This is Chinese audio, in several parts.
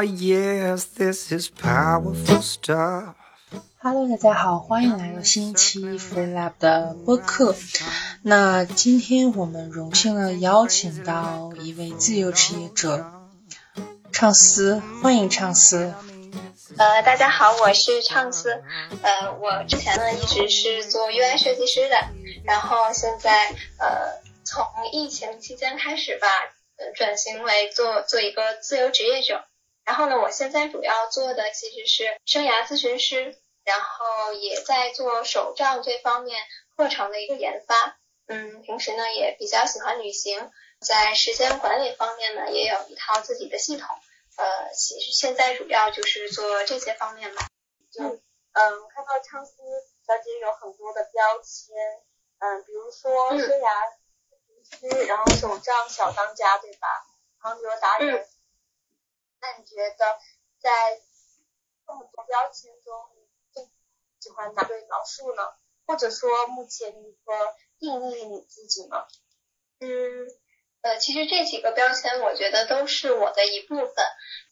Oh, yes, this is powerful stuff. Hello，大家好，欢迎来到新一期 Free Lab 的播客。那今天我们荣幸的邀请到一位自由职业者，畅思，欢迎畅思。呃，大家好，我是畅思。呃，我之前呢一直是做 UI 设计师的，然后现在呃从疫情期间开始吧，呃转型为做做一个自由职业者。然后呢，我现在主要做的其实是生涯咨询师。然后也在做手账这方面课程的一个研发，嗯，平时呢也比较喜欢旅行，在时间管理方面呢也有一套自己的系统，呃，其实现在主要就是做这些方面吧。嗯嗯，看到昌思小姐有很多的标签，嗯，比如说生涯咨询师，然后手账小当家，对吧？航流达人。那你觉得在这么多标签中？你最喜欢哪对描述呢？或者说目前如何定义你自己呢？嗯，呃，其实这几个标签我觉得都是我的一部分。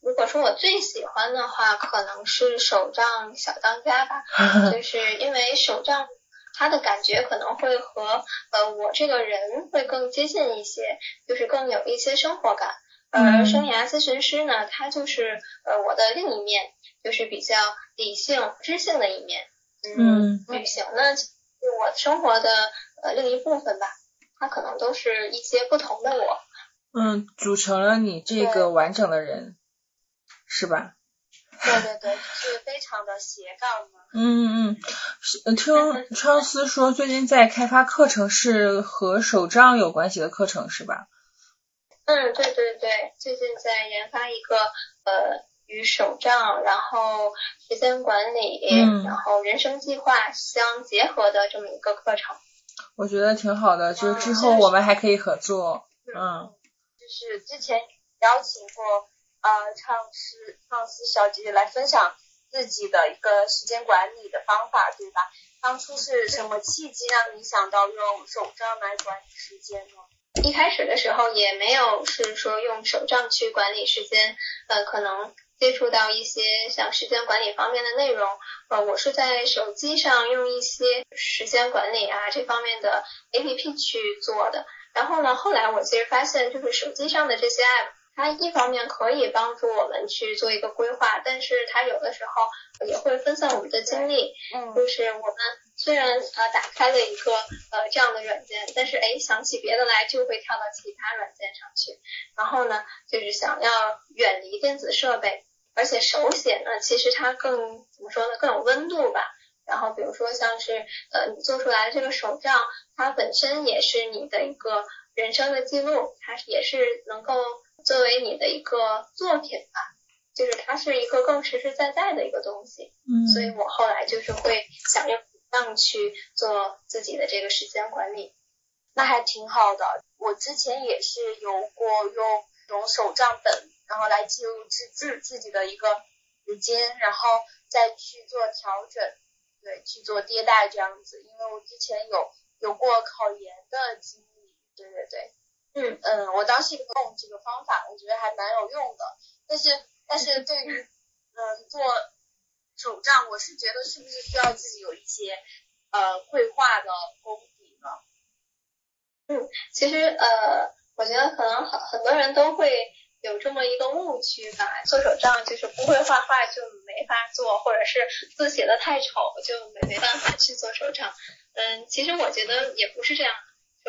如果说我最喜欢的话，可能是手账小当家吧，就是因为手账它的感觉可能会和呃我这个人会更接近一些，就是更有一些生活感。而生涯咨询师呢，他就是呃我的另一面，就是比较理性知性的一面。嗯，旅行呢，是我生活的呃另一部分吧，它可能都是一些不同的我。嗯，组成了你这个完整的人，是吧？对对对，是非常的斜杠嗯。嗯嗯，听超 思说最近在开发课程，是和手账有关系的课程，是吧？嗯，对对对，最近在研发一个呃。与手账，然后时间管理，然后人生计划相结合的这么一个课程，我觉得挺好的，就是之后我们还可以合作。嗯，就是之前邀请过呃唱诗唱思小姐姐来分享自己的一个时间管理的方法，对吧？当初是什么契机让你想到用手账来管理时间呢？一开始的时候也没有是说用手账去管理时间，呃，可能。接触到一些像时间管理方面的内容，呃，我是在手机上用一些时间管理啊这方面的 A P P 去做的。然后呢，后来我其实发现，就是手机上的这些 App，它一方面可以帮助我们去做一个规划，但是它有的时候也会分散我们的精力。嗯，就是我们虽然呃打开了一个呃这样的软件，但是哎想起别的来就会跳到其他软件上去。然后呢，就是想要远离电子设备。而且手写呢，其实它更怎么说呢，更有温度吧。然后比如说像是呃你做出来的这个手账，它本身也是你的一个人生的记录，它也是能够作为你的一个作品吧。就是它是一个更实实在在的一个东西。嗯。所以我后来就是会想用样去做自己的这个时间管理，那还挺好的。我之前也是有过用这种手账本。然后来记录自自自己的一个时间，然后再去做调整，对，去做迭代这样子。因为我之前有有过考研的经历，对对对，嗯嗯，我当时用这个方法，我觉得还蛮有用的。但是但是对于嗯做手账，我是觉得是不是需要自己有一些呃绘画的功底呢？嗯，其实呃，我觉得可能很很多人都会。有这么一个误区吧，做手账就是不会画画就没法做，或者是字写的太丑就没没办法去做手账。嗯，其实我觉得也不是这样，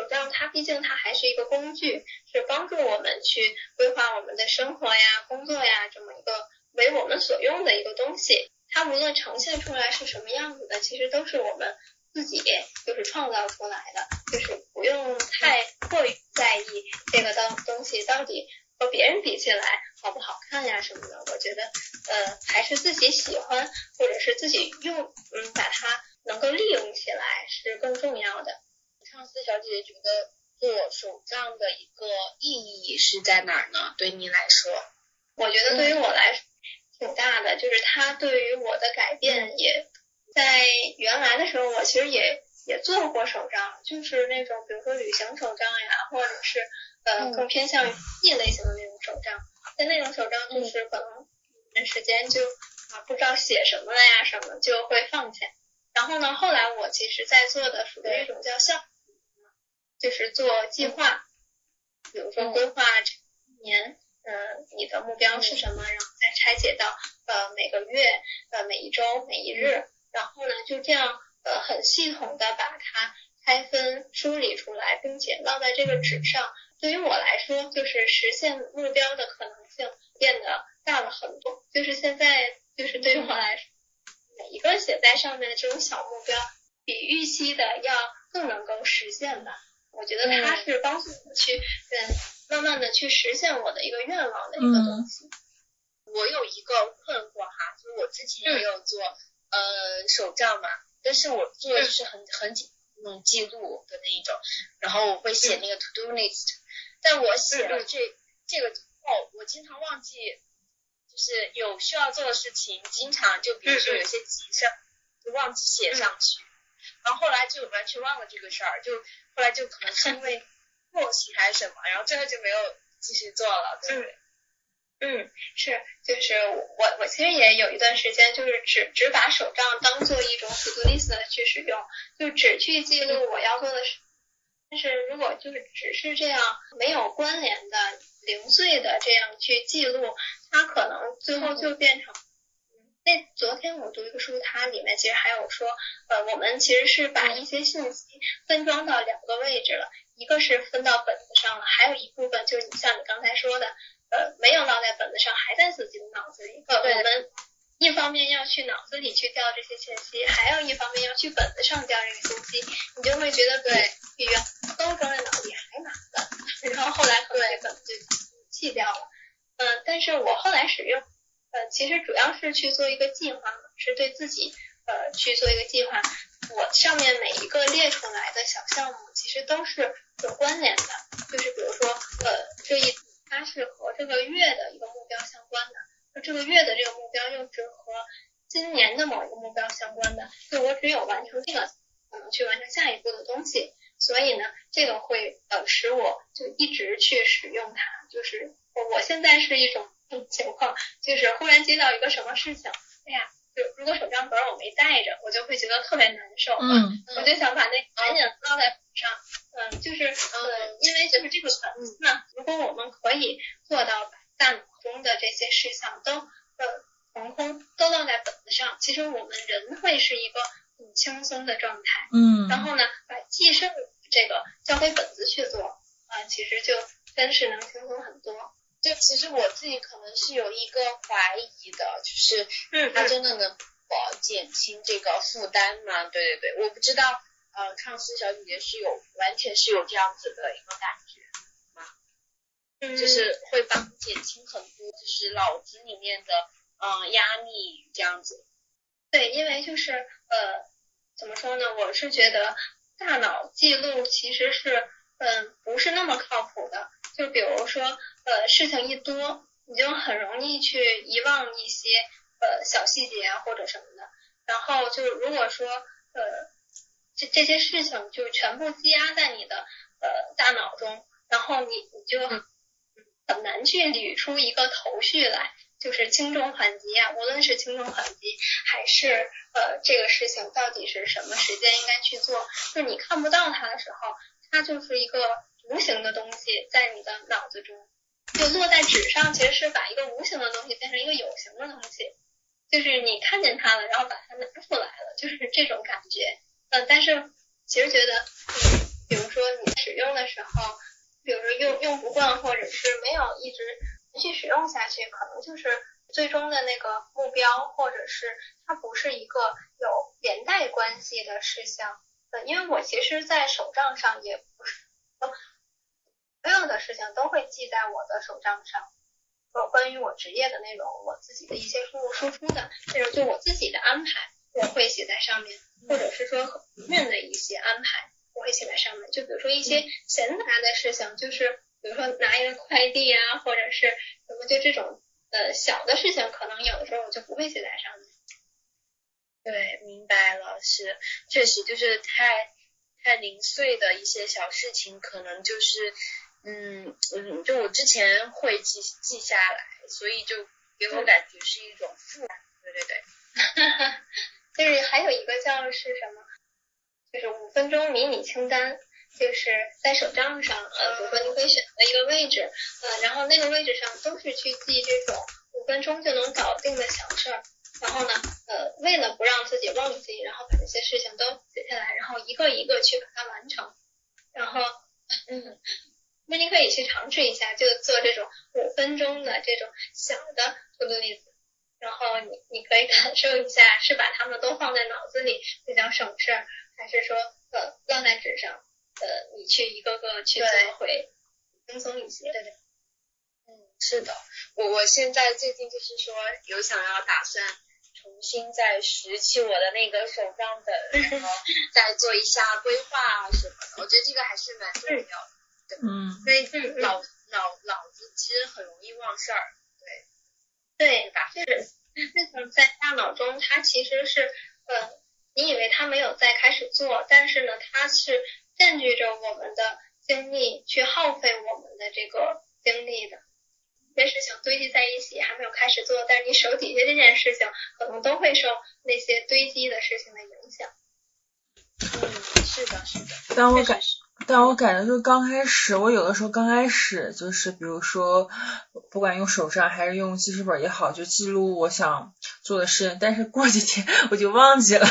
手账它毕竟它还是一个工具，是帮助我们去规划我们的生活呀、工作呀这么一个为我们所用的一个东西。它无论呈现出来是什么样子的，其实都是我们自己就是创造出来的，就是不用太过于在意这个东东西到底。和别人比起来好不好看呀什么的，我觉得呃还是自己喜欢或者是自己用嗯把它能够利用起来是更重要的。畅思小姐姐觉得做手账的一个意义是在哪儿呢？对你来说，我觉得对于我来说挺大的，就是它对于我的改变也在原来的时候，我其实也也做过手账，就是那种比如说旅行手账呀，或者是。呃，更偏向于记类型的那种手账，但那种手账就是可能段时间就啊不知道写什么了呀什么，就会放下。然后呢，后来我其实在做的属于一种叫项，就是做计划，比如说规划年，呃，你的目标是什么，然后再拆解到呃每个月、呃每一周、每一日，然后呢就这样呃很系统的把它拆分梳理出来，并且烙在这个纸上。对于我来说，就是实现目标的可能性变得大了很多。就是现在，就是对于我来说。每一个写在上面的这种小目标，比预期的要更能够实现吧。我觉得它是帮助我去，嗯，慢慢的去实现我的一个愿望的一个东西。我有一个困惑哈，就是我之前也有做呃手账嘛，但是我做的就是很很紧那种记录的那一种，然后我会写那个 to do list，但我写了这这个之后，我经常忘记。就是有需要做的事情，经常就比如说有些急事儿，就忘记写上去，然后后来就完全忘了这个事儿，就后来就可能是因为默契还是什么，然后最后就没有继续做了，对？嗯，是，就是我我其实也有一段时间，就是只只把手账当做一种 to do list 去使用，就只去记录我要做的事。但是如果就是只是这样没有关联的零碎的这样去记录。它可能最后就变成，那昨天我读一个书，它里面其实还有说，呃，我们其实是把一些信息分装到两个位置了，一个是分到本子上了，还有一部分就是你像你刚才说的，呃，没有烙在本子上，还在自己的脑子里。呃，我们一方面要去脑子里去调这些信息，还有一方面要去本子上调这个信息，你就会觉得对，比原都装在脑里还麻烦。然后后来可能本子就弃掉了。嗯，但是我后来使用，呃，其实主要是去做一个计划，是对自己呃去做一个计划。我上面每一个列出来的小项目，其实都是有关联的，就是比如说，呃，这一它是和这个月的一个目标相关的，那这个月的这个目标又是和今年的某一个目标相关的，就我只有完成这个，才能去完成下一步的东西。所以呢，这个会呃使我就一直去使用它，就是。我现在是一种情况，就是忽然接到一个什么事情，哎呀，就如果手账本我没带着，我就会觉得特别难受。嗯，我就想把那赶紧落在本上。嗯，就是嗯，因为就是这个本子嘛，如果我们可以做到把大脑中的这些事项都呃腾空都落在本子上，其实我们人会是一个很轻松的状态。嗯，然后呢，把记事这个交给本子去做，啊，其实就真是能轻松很多。就其实我自己可能是有一个怀疑的，就是它真的能呃减轻这个负担吗？对对对，我不知道呃，康斯小姐姐是有完全是有这样子的一个感觉吗？嗯，就是会帮减轻很多，就是脑子里面的嗯压力这样子。对，因为就是呃怎么说呢？我是觉得大脑记录其实是嗯不是那么靠谱的，就比如说。呃，事情一多，你就很容易去遗忘一些呃小细节啊或者什么的。然后就如果说呃这这些事情就全部积压在你的呃大脑中，然后你你就很难去捋出一个头绪来，就是轻重缓急啊，无论是轻重缓急还是呃这个事情到底是什么时间应该去做，就你看不到它的时候，它就是一个无形的东西在你的脑子中。就落在纸上，其实是把一个无形的东西变成一个有形的东西，就是你看见它了，然后把它拿出来了，就是这种感觉。嗯，但是其实觉得，嗯，比如说你使用的时候，比如说用用不惯，或者是没有一直持续使用下去，可能就是最终的那个目标，或者是它不是一个有连带关系的事项。嗯，因为我其实，在手账上也不是。所有的事情都会记在我的手账上，呃，关于我职业的内容，我自己的一些输入输出的内容，就我自己的安排，我会写在上面，或者是说很面的一些安排，我会写在上面。就比如说一些闲杂的事情，就是比如说拿一个快递啊，或者是什么，就这种呃小的事情，可能有的时候我就不会写在上面。对，明白了，是，确实就是太太零碎的一些小事情，可能就是。嗯嗯，就我之前会记记下来，所以就给我感觉是一种负担。对对对，就是还有一个叫是什么？就是五分钟迷你清单，就是在手账上，呃，比如说你可以选择一个位置，呃，然后那个位置上都是去记这种五分钟就能搞定的小事儿。然后呢，呃，为了不让自己忘记，然后把这些事情都写下来，然后一个一个去把它完成。然后，嗯，那你可以去尝试一下，就做这种五分钟的这种小的 to do list。然后你你可以感受一下，是把它们都放在脑子里比较省事儿，还是说呃放在纸上，呃你去一个个去做会轻松一些。对对。嗯，是的，我我现在最近就是说有想要打算。重新再拾起我的那个手账本，然后再做一下规划啊什么的，我觉得这个还是蛮重要的。嗯，因为脑脑脑子其实很容易忘事儿。对，对，就是那种在大脑中，它其实是呃，你以为它没有在开始做，但是呢，它是占据着我们的精力，去耗费我们的这个精力的。些事情堆积在一起，还没有开始做，但是你手底下这件事情可能都会受那些堆积的事情的影响。嗯，是的，是的。但我感，但我感觉就是刚开始，我有的时候刚开始就是，比如说，不管用手账还是用记事本也好，就记录我想做的事情，但是过几天我就忘记了，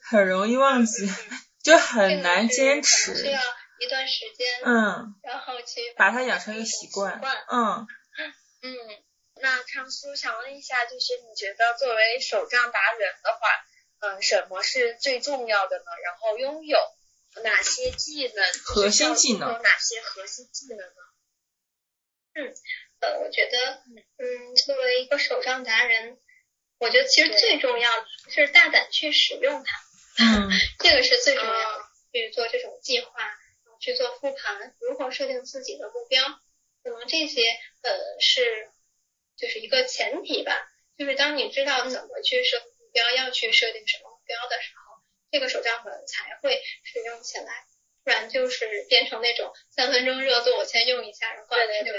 很容易忘记，就很难坚持。一段时间，嗯，然后去把它养成一个习惯，嗯嗯。那昌叔想问一下，就是你觉得作为手账达人的话，嗯，什么是最重要的呢？然后拥有哪些技能？核心技能有哪些核心技能呢？嗯，呃，我觉得，嗯，作为一个手账达人，我觉得其实最重要的是大胆去使用它，嗯，这个是最重要的，去做这种计划。去做复盘，如何设定自己的目标，可能这些呃是就是一个前提吧。就是当你知道怎么去设目标，要去设定什么目标的时候，这个手账本才会使用起来。不然就是变成那种三分钟热度，我先用一下，然后对对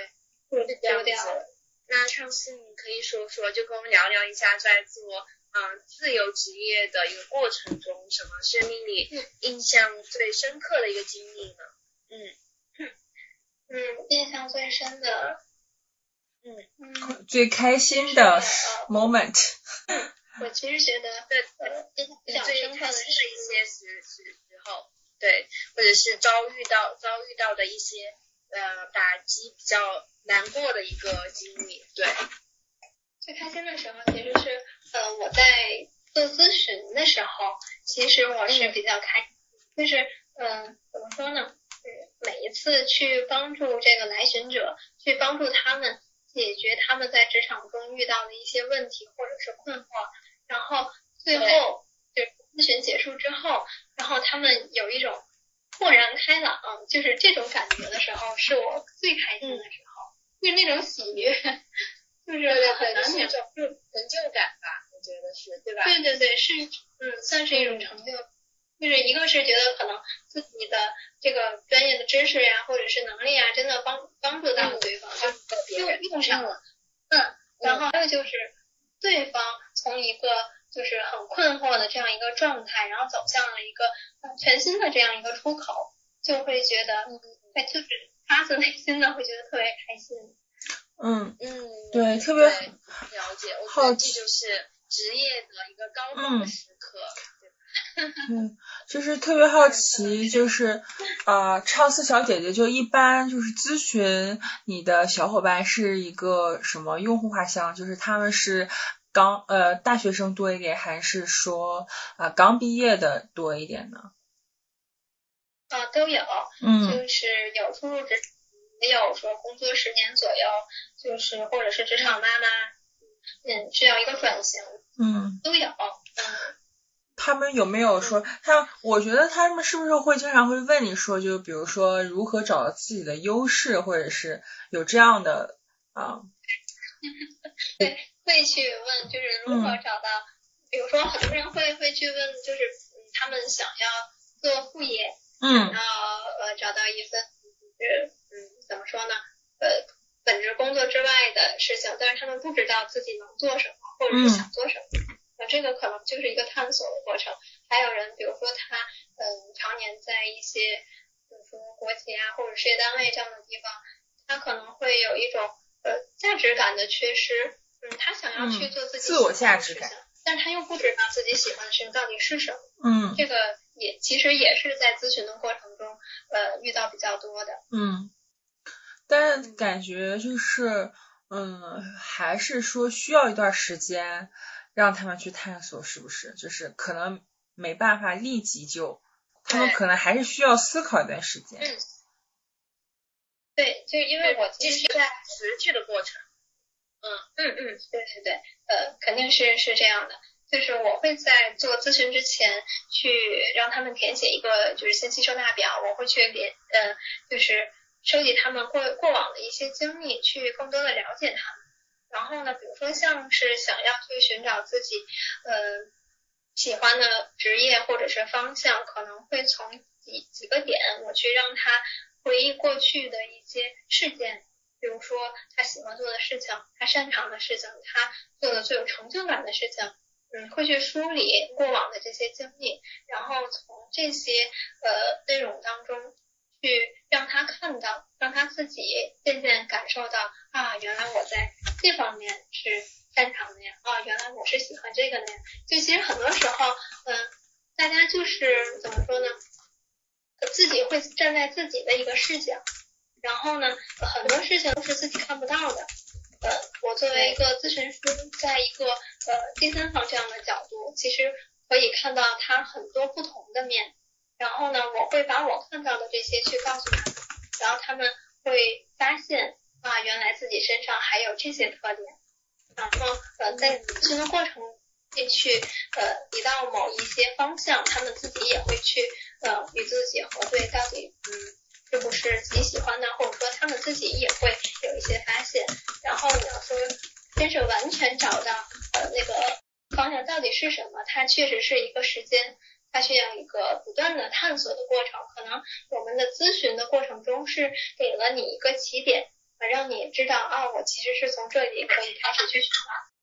对，丢掉了。那上次你可以说说，就跟我们聊聊一下在做。嗯，自由职业的一个过程中，什么是令你印象最深刻的一个经历呢？嗯嗯，印象最深的，嗯嗯，最开心的 moment。我其实觉得，对，印象最深刻的是一些时时时候，对，或者是遭遇到遭遇到的一些呃打击比较难过的一个经历，对。最开心的时候其实是，呃，我在做咨询的时候，其实我是比较开，就是嗯，怎么说呢？是每一次去帮助这个来寻者，去帮助他们解决他们在职场中遇到的一些问题或者是困惑，然后最后就是咨询结束之后，然后他们有一种豁然开朗，就是这种感觉的时候，是我最开心的时候，就是那种喜悦。就是很难那种成就感吧，我觉得是，对吧？对对对，是，嗯，算是一种成就。就是一个是觉得可能自己的这个专业的知识呀，或者是能力啊，真的帮帮助到了对方，就用用上了。嗯，然后还有就是对方从一个就是很困惑的这样一个状态，然后走向了一个全新的这样一个出口，就会觉得，哎，就是发自内心的会觉得特别开心。嗯嗯，对，特别了解，我觉得这就是职业的一个高光的时刻。嗯，就是特别好奇，就是啊，畅思小姐姐就一般就是咨询你的小伙伴是一个什么用户画像？就是他们是刚呃大学生多一点，还是说啊刚毕业的多一点呢？啊，都有，嗯，就是有初入职。也有说工作十年左右，就是或者是职场妈妈，嗯，需要一个转型，嗯，都有，嗯。他们有没有说他？我觉得他们是不是会经常会问你说，就比如说如何找到自己的优势，或者是有这样的啊？对，会去问，就是如何找到，比如说很多人会会去问，就是他们想要做副业，嗯，然后呃找到一份就是嗯。怎么说呢？呃，本职工工作之外的事情，但是他们不知道自己能做什么，或者是想做什么。那这个可能就是一个探索的过程。还有人，比如说他，嗯，常年在一些，比如说国企啊或者事业单位这样的地方，他可能会有一种呃价值感的缺失。嗯，他想要去做自己自我价值感，但是他又不知道自己喜欢的事情到底是什么。嗯，这个也其实也是在咨询的过程中，呃，遇到比较多的。嗯，但感觉就是，嗯，还是说需要一段时间让他们去探索，是不是？就是可能没办法立即就，他们可能还是需要思考一段时间。嗯，对，就因为我继续在持续的过程。嗯嗯嗯，对对对，呃，肯定是是这样的，就是我会在做咨询之前去让他们填写一个就是信息收纳表，我会去连呃就是收集他们过过往的一些经历，去更多的了解他们。然后呢，比如说像是想要去寻找自己呃喜欢的职业或者是方向，可能会从几几个点，我去让他回忆过去的一些事件。比如说他喜欢做的事情，他擅长的事情，他做的最有成就感的事情，嗯，会去梳理过往的这些经历，然后从这些呃内容当中去让他看到，让他自己渐渐感受到啊，原来我在这方面是擅长的呀，啊，原来我是喜欢这个的呀。就其实很多时候，嗯，大家就是怎么说呢，自己会站在自己的一个视角。然后呢，很多事情都是自己看不到的。呃，我作为一个咨询师，在一个呃第三方这样的角度，其实可以看到他很多不同的面。然后呢，我会把我看到的这些去告诉他们，然后他们会发现啊，原来自己身上还有这些特点。然后呃，在咨询的过程会去呃提到某一些方向，他们自己也会去呃与自己核对，到底嗯。是不是自己喜欢的，或者说他们自己也会有一些发现。然后你要说真是完全找到呃那个方向到底是什么，它确实是一个时间，它需要一个不断的探索的过程。可能我们的咨询的过程中是给了你一个起点，让你知道啊，我其实是从这里可以开始去寻找。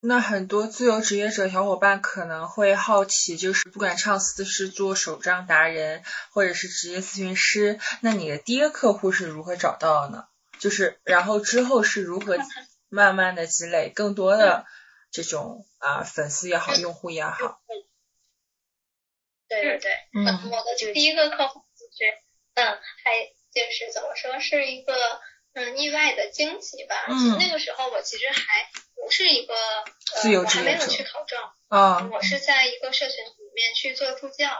那很多自由职业者小伙伴可能会好奇，就是不管上司是做手账达人，或者是职业咨询师，那你的第一个客户是如何找到的呢？就是然后之后是如何慢慢的积累更多的这种啊粉丝也好，用户也好。对对对，嗯，我的第一个客户就是，嗯，还就是怎么说是一个。嗯，意外的惊喜吧。嗯，那个时候我其实还不是一个呃，我还没有去考证啊。我是在一个社群里面去做助教，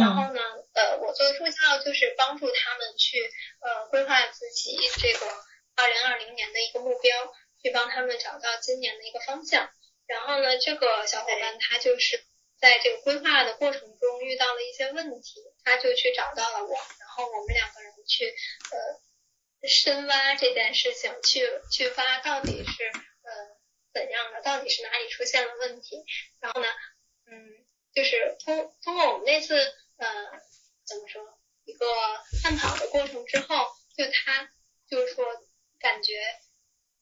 然后呢，呃，我做助教就是帮助他们去呃规划自己这个二零二零年的一个目标，去帮他们找到今年的一个方向。然后呢，这个小伙伴他就是在这个规划的过程中遇到了一些问题，他就去找到了我，然后我们两个人去呃。深挖这件事情，去去挖到底是呃怎样的，到底是哪里出现了问题，然后呢，嗯，就是通通过我们那次呃怎么说一个探讨的过程之后，就他就是说感觉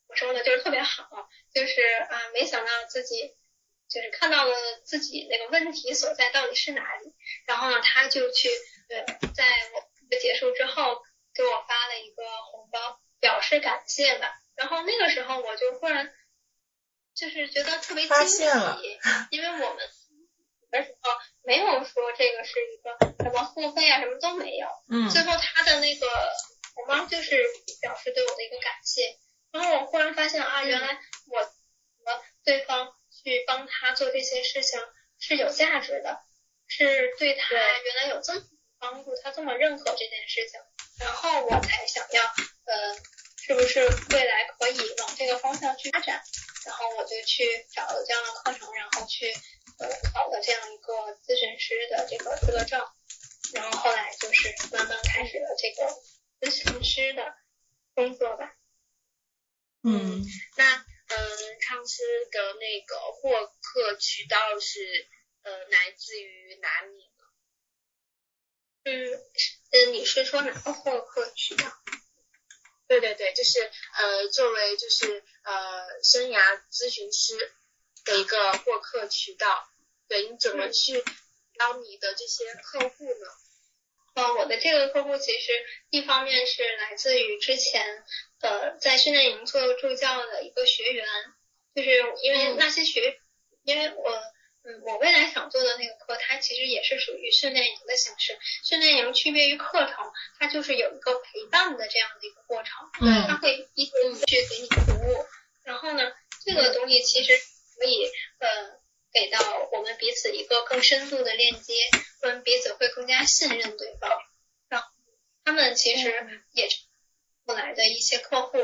我说的就是特别好，就是啊没想到自己就是看到了自己那个问题所在到底是哪里，然后呢他就去呃在我结束之后。给我发了一个红包，表示感谢吧。然后那个时候我就忽然就是觉得特别惊喜，因为我们的时候没有说这个是一个什么付费啊，什么都没有。嗯。最后他的那个红包就是表示对我的一个感谢。然后我忽然发现啊，原来我和对方去帮他做这些事情是有价值的，是对他原来有这么帮助，他这么认可这件事情。然后我才想要，呃，是不是未来可以往这个方向去发展？然后我就去找了这样的课程，然后去呃考了这样一个咨询师的这个资格证，然后后来就是慢慢开始了这个咨询师的工作吧。嗯，那嗯，唱师的那个获客渠道是呃来自于哪里呢？嗯。嗯，你是说哪个获客渠道？对对对，就是呃，作为就是呃生涯咨询师的一个获客渠道，对你怎么去邀你的这些客户呢？呃，我的这个客户其实一方面是来自于之前呃在训练营做助教的一个学员，就是因为那些学，因为我嗯我未来想做的那个课，它其实也是属于训练营的形式。训练营区别于课程，它就是有一个陪伴的这样的一个过程，嗯它会一对一去给你服务。然后呢，这个东西其实可以呃给到我们彼此一个更深度的链接，我们彼此会更加信任对方。然后他们其实也是后来的一些客户，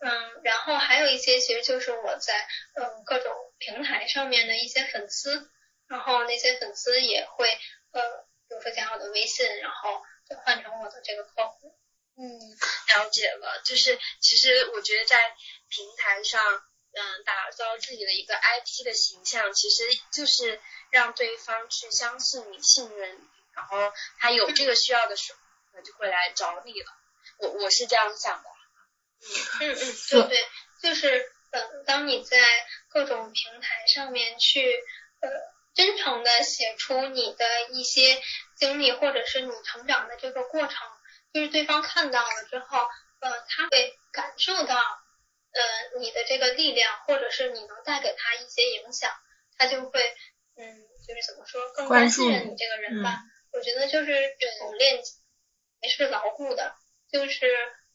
嗯，然后还有一些其实就是我在嗯各种平台上面的一些粉丝，然后那些粉丝也会呃比如说加我的微信，然后就换成我的这个客户。嗯，了解了。就是其实我觉得在平台上，嗯，打造自己的一个 IP 的形象，其实就是让对方去相信你、信任你，然后他有这个需要的时候，他就会来找你了。我我是这样想的。嗯嗯嗯，对对，就是呃，当你在各种平台上面去呃真诚的写出你的一些经历，或者是你成长的这个过程，就是对方看到了之后，呃，他会感受到呃你的这个力量，或者是你能带给他一些影响，他就会嗯，就是怎么说，更加关心你信任你这个人吧。我觉得就是这种链接也是牢固的，就是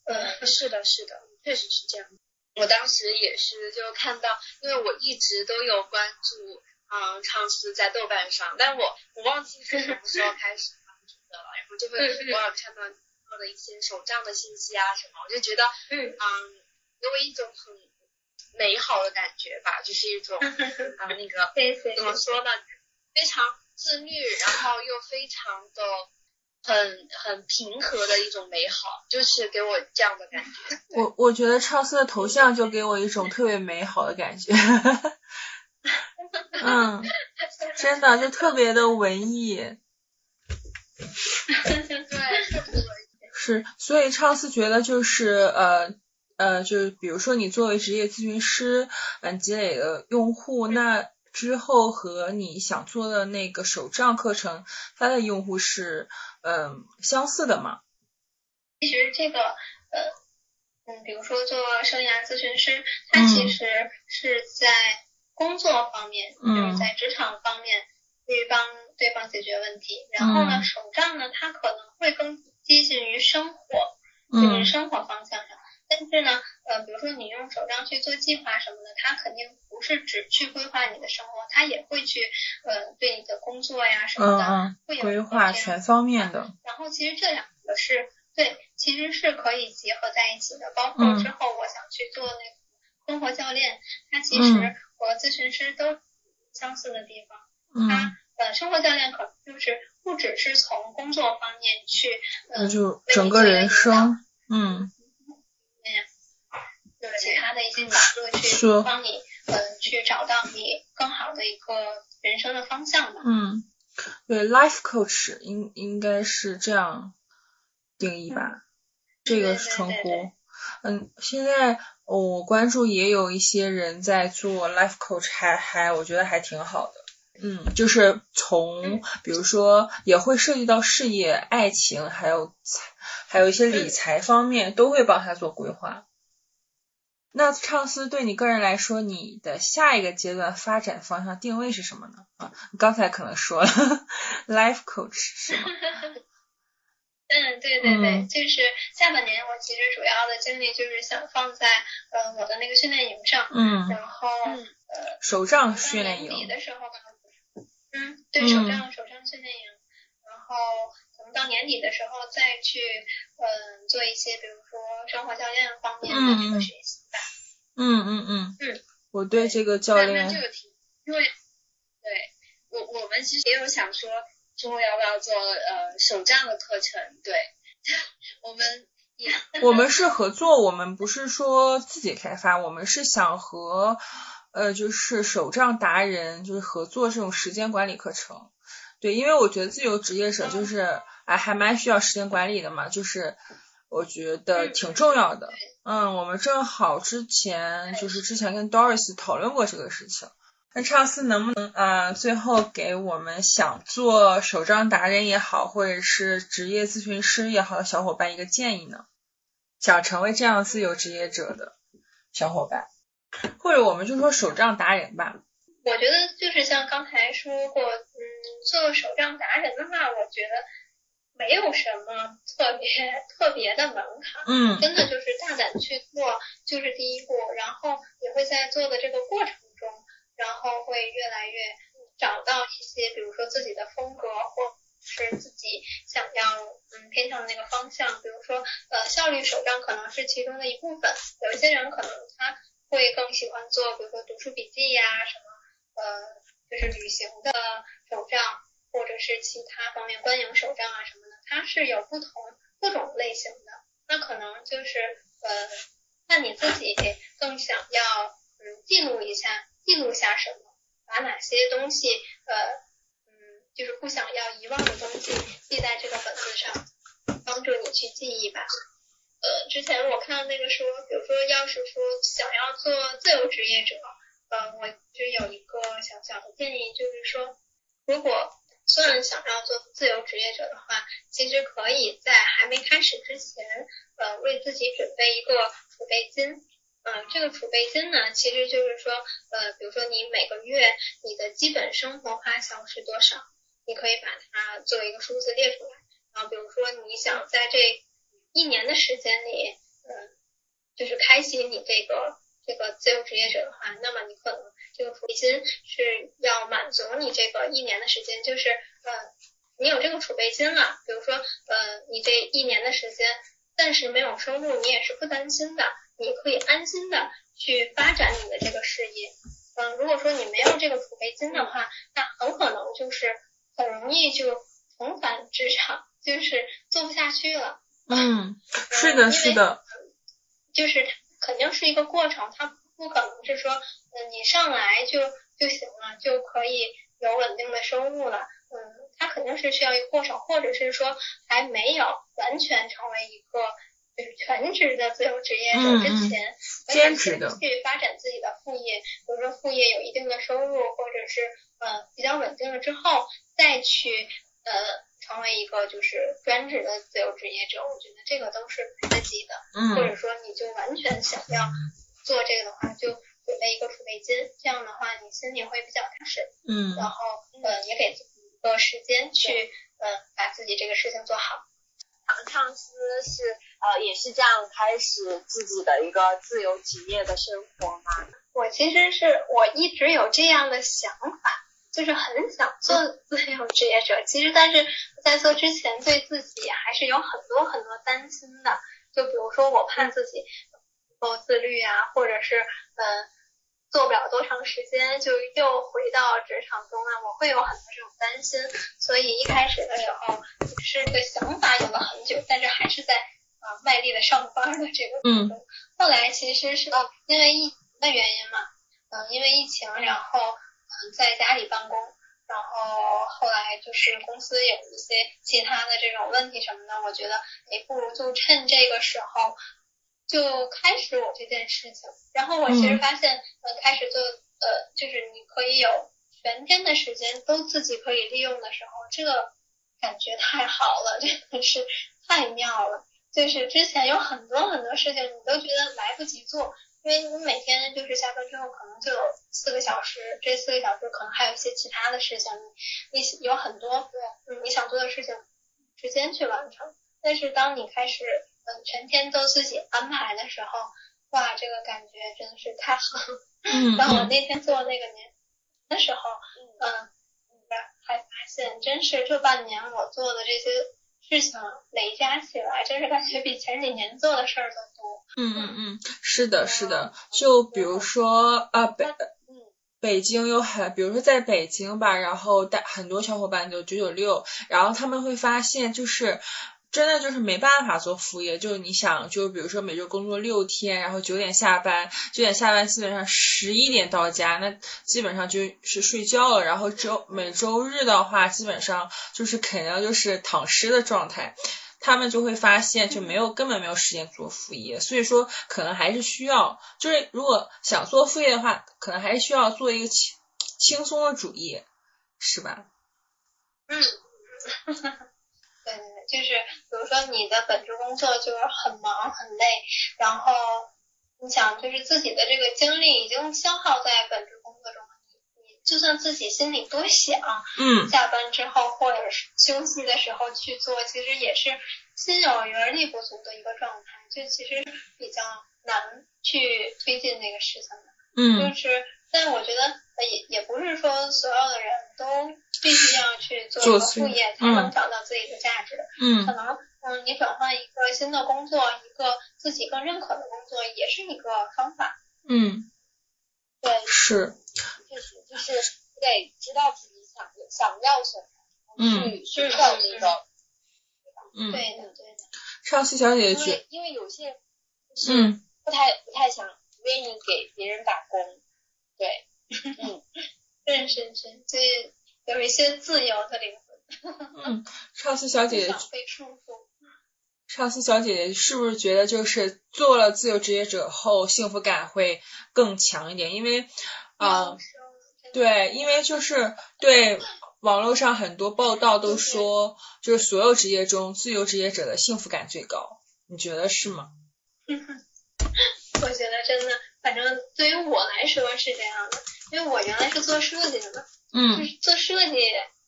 呃嗯，是的，是的，确实是这样。我当时也是就看到，因为我一直都有关注，嗯，唱诗在豆瓣上，但我我忘记是什么时候开始关注的了，然后就会偶尔看到你做的一些手账的信息啊什么，我就觉得，嗯嗯，给我一种很美好的感觉吧，就是一种，啊、那个怎么说呢，非常自律，然后又非常的很很平和的一种美好，就是给我这样的感觉。我我觉得超思的头像就给我一种特别美好的感觉，嗯，真的就特别的文艺，对，特别有是，所以超思觉得就是呃呃，就是比如说你作为职业咨询师，嗯，积累了用户，那之后和你想做的那个手账课程，它的用户是嗯、相似的嘛？其实这个呃嗯，比如说做生涯咨询师，他嗯其实是在工作方面，嗯就是在职场方面去帮对方解决问题。然后呢，嗯手账呢，它可能会更接近于生活，就嗯是生活方向上。但是呢，呃，比如说你用手账去做计划什么的，它肯定不是只去规划你的生活，它也会去呃对你的工作呀什么的，会有规划全方面的，然后其实这两个是对，其实是可以结合在一起的。包括嗯之后我想去做那个生活教练，它其嗯实和咨询师都相似的地方。嗯，它呃，生活教练可能就是不只是从工作方面去，嗯、那就整个人生，嗯，就是其他的一些角度去说帮你，呃，去找到你更好的一个人生的方向吧。嗯，对，life coach 应应该是这样定义吧，这个称呼。嗯，现在我关注也有一些人在做 life coach，还还我觉得还挺好的。嗯，就是从比如说也会涉及到事业、爱情，还有财，还有一些理财方面，都会帮他做规划。那畅思对你个人来说，你的下一个阶段发展方向定位是什么呢？啊，你刚才可能说了，life coach 是吗？嗯，对对对，嗯就是下半年我其实主要的精力就是想放在呃我的那个训练营上，嗯，然后嗯呃手账训练营，年底的时候可能，嗯，对嗯手账手账训练营，然后可能到年底的时候再去嗯做一些比如说生活教练方面的这嗯个学习吧。嗯嗯嗯嗯，我对这个教练那这个挺，因为对我我们其实也有想说，之后要不要做呃手账的课程？对，我们也我们是合作，我们不是说自己开发，我们是想和呃就是手账达人就是合作这种时间管理课程。对，因为我觉得自由职业者就是哎还蛮需要时间管理的嘛，就是我觉得挺重要的。嗯，我们正好之前就是之前跟 Doris 讨论过这个事情。那畅思能不能啊，最后给我们想做手账达人也好，或者是职业咨询师也好的小伙伴一个建议呢？想成为这样自由职业者的小伙伴，或者我们就说手账达人吧。我觉得就是像刚才说过，嗯，做手账达人的话，我觉得没有什么特别特别的门槛，嗯，真的就是大胆去做，就是第一步，然后你会在做的这个过程中，然后会越来越找到一些，比如说自己的风格，或是自己想要嗯偏向的那个方向，比如说呃效率手账可能是其中的一部分，有一些人可能他会更喜欢做，比如说读书笔记呀什么。呃，就是旅行的手账，或者是其他方面观影手账啊什么的，它是有不同各种类型的。那可能就是呃，那你自己更想要嗯记录一下，记录下什么，把哪些东西呃嗯就是不想要遗忘的东西记在这个本子上，帮助你去记忆吧。呃，之前我看到那个说，比如说要是说想要做自由职业者。嗯，我就有一个小小的建议，就是说，如果算想要做自由职业者的话，其实可以在还没开始之前，呃，为自己准备一个储备金。嗯，这个储备金呢，其实就是说，呃，比如说你每个月你的基本生活花销是多少，你可以把它做一个数字列出来。然后，比如说你想在这一年的时间里，嗯，就是开启你这个。这个自由职业者的话，那么你可能这个储备金是要满足你这个一年的时间，就是呃，你有这个储备金了，比如说呃，你这一年的时间暂时没有收入，你也是不担心的，你可以安心的去发展你的这个事业。嗯，如果说你没有这个储备金的话，那很可能就是很容易就重返职场，就是做不下去了。嗯，是的，是的，就是。肯定是一个过程，它不可能是说，嗯，你上来就就行了，就可以有稳定的收入了，嗯，它肯定是需要一个过程，或者是说还没有完全成为一个就是全职的自由职业者之前，兼职的去发展自己的副业，比如说副业有一定的收入，或者是呃比较稳定了之后，再去呃。成为一个就是专职的自由职业者，我觉得这个都是来得及的，嗯，或者说你就完全想要做这个的话，就准备一个储备金，这样的话你心里会比较踏实，嗯，然后呃也给自己一个时间去呃把自己这个事情做好。唐唱思是呃也是这样开始自己的一个自由职业的生活吗？我其实是我一直有这样的想法。就是很想做 自由职业者，其实但是在做之前对自己还是有很多很多担心的。就比如说我怕自己不够自律啊，或者是嗯做不了多长时间就又回到职场中啊，我会有很多这种担心。所以一开始的时候是这个想法有了很久，但是还是在啊卖力的上班的这个嗯。后来其实是因为疫情的原因嘛，嗯，因为疫情，然后嗯。在家里办公，然后后来就是公司有一些其他的这种问题什么的，我觉得哎，不如就趁这个时候就开始我这件事情。然后我其实发现，呃，开始做呃，就是你可以有全天的时间都自己可以利用的时候，这个感觉太好了，真的是太妙了。就是之前有很多很多事情，你都觉得来不及做。因为你每天就是下班之后可能就有四个小时，这四个小时可能还有一些其他的事情，你有很多对你想做的事情，时间去完成。但是当你开始嗯全天都自己安排的时候，哇，这个感觉真的是太好。嗯。当我那天做那个年的时候，嗯，还发现真是这半年我做的这些。事情累加起来，真是感觉比前几年做的事儿都多。嗯嗯嗯，是的，是的。就比如说啊北，北京有很，比如说在北京吧，然后大很多小伙伴就九九六，然后他们会发现就是。真的就是没办法做副业，就是你想，就比如说每周工作六天，然后九点下班，九点下班基本上十一点到家，那基本上就是睡觉了。然后周每周日的话，基本上就是肯定就是躺尸的状态。他们就会发现就没有根本没有时间做副业，所以说可能还是需要，就是如果想做副业的话，可能还是需要做一个轻轻松的主业，是吧？嗯，对对对，就是比如说你的本职工作就是很忙很累，然后你想就是自己的这个精力已经消耗在本职工作中，你你就算自己心里多想，嗯，下班之后或者是休息的时候去做，其实也是心有余而力不足的一个状态，就其实比较难去推进那个事情的。嗯就是，但我觉得呃也也不是说所有的人都必须要去做一个副业才能找到自己的价值。嗯可嗯能嗯，你转换一个新的工作，一个自己更认可的工作，也是一个方法。嗯，对，是，确实就是得知道自己想想要什么，嗯去寻找那个。嗯，对的，对的。上司小姐因姐因，为因为有些人是嗯不太不太想不愿意给别人打工，对，嗯，是是是，这有一些自由的灵魂，嗯，上司小姐姐被束缚。上司小姐姐是不是觉得就是做了自由职业者后幸福感会更强一点？因为啊、对，因为就是对网络上很多报道都说，就是所有职业中自由职业者的幸福感最高，你觉得是吗？我觉得真的，反正对于我来说是这样的，因为我原来是做设计的嘛，嗯。就嗯是做设计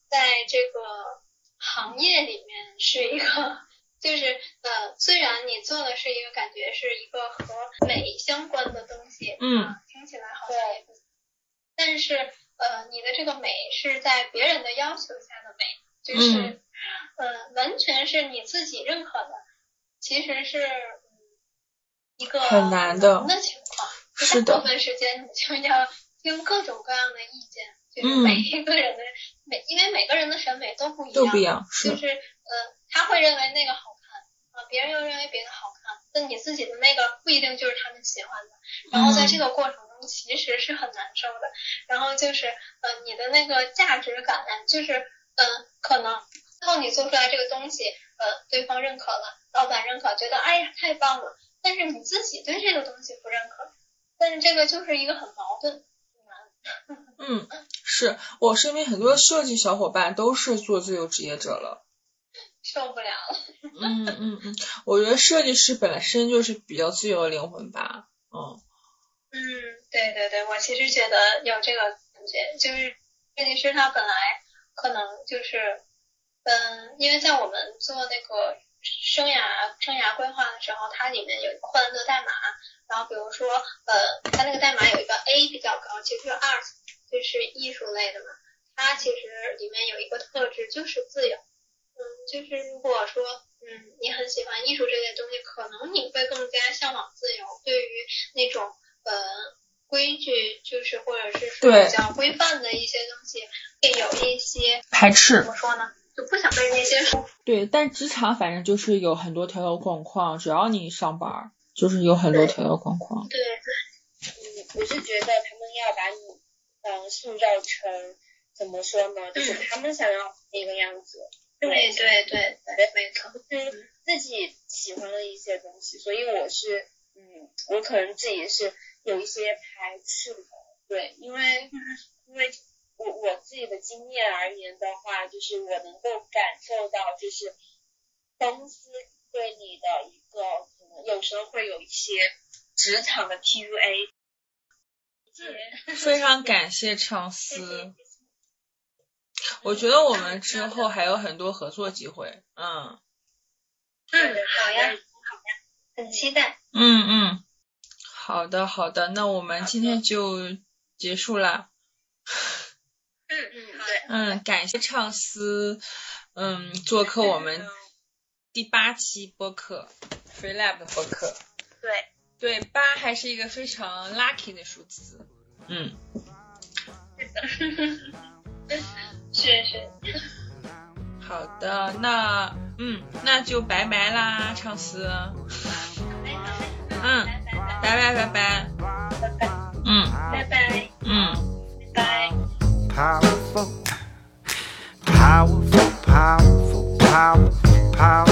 在这个行业里面是一个，就是呃，虽然你做的是一个感觉是一个和美相关的东西，嗯啊，听起来好像也不，但是呃，你的这个美是在别人的要求下的美，就是、嗯呃，完全是你自己认可的，其实是嗯一个很难的那情况，是的。大部分时间你就要听各种各样的意见，就是嗯。每一个人的、每，因为每个人的审美都不一样，都不一样，是就是呃，他会认为那个好看啊、别人又认为别的好看，那你自己的那个不一定就是他们喜欢的，然后在这个过程中其实是很难受的，然后就是呃，你的那个价值感就是嗯、呃，可能最后你做出来这个东西，呃，对方认可了，老板认可，觉得哎呀太棒了，但是你自己对这个东西不认可，但是这个就是一个很矛盾，嗯，是我身边很多设计小伙伴都是做自由职业者了。受不了了。嗯嗯嗯，我觉得设计师本身就是比较自由的灵魂吧。嗯嗯，对对对，我其实觉得有这个感觉，就是设计师他本来可能就是，嗯，因为在我们做那个生涯生涯规划的时候，它里面有一个霍兰德代码，然后比如说，呃，它那个代码有一个 A 比较高，其实就是 art，就是艺术类的嘛，它其实里面有一个特质就是自由。嗯，就是如果说，嗯，你很喜欢艺术这类东西，可能你会更加向往自由。对于那种呃规矩，就是或者是说比较规范的一些东西，会有一些排斥怎么说呢，就不想被那些。对，但职场反正就是有很多条条框框，只要你上班儿，就是有很多条条框框。对，嗯，我是觉得他们要把你嗯塑造成怎么说呢，就是他们想要那个样子，对对对对，没错。是自己喜欢的一些东西，所以我是嗯，我可能自己是有一些排斥的，对，因为因为我我自己的经验而言的话，就是我能够感受到，就是公司对你的一个可能有时候会有一些职场的 PUA。非常感谢畅思，我觉得我们之后还有很多合作机会。嗯嗯，好呀，好呀，很期待。嗯嗯，好的好的，那我们今天就结束啦。嗯感谢畅思，嗯，做客我们第八期播客 Free Lab 的播客。对，对，八还是一个非常 lucky 的数字。嗯，是的 是，好的，那嗯，那就拜拜啦，畅思。好嘞好嘞，嗯，拜拜拜拜拜拜。拜拜。嗯拜拜嗯。拜拜。Powerful powerful, powerful, powerful, powerful.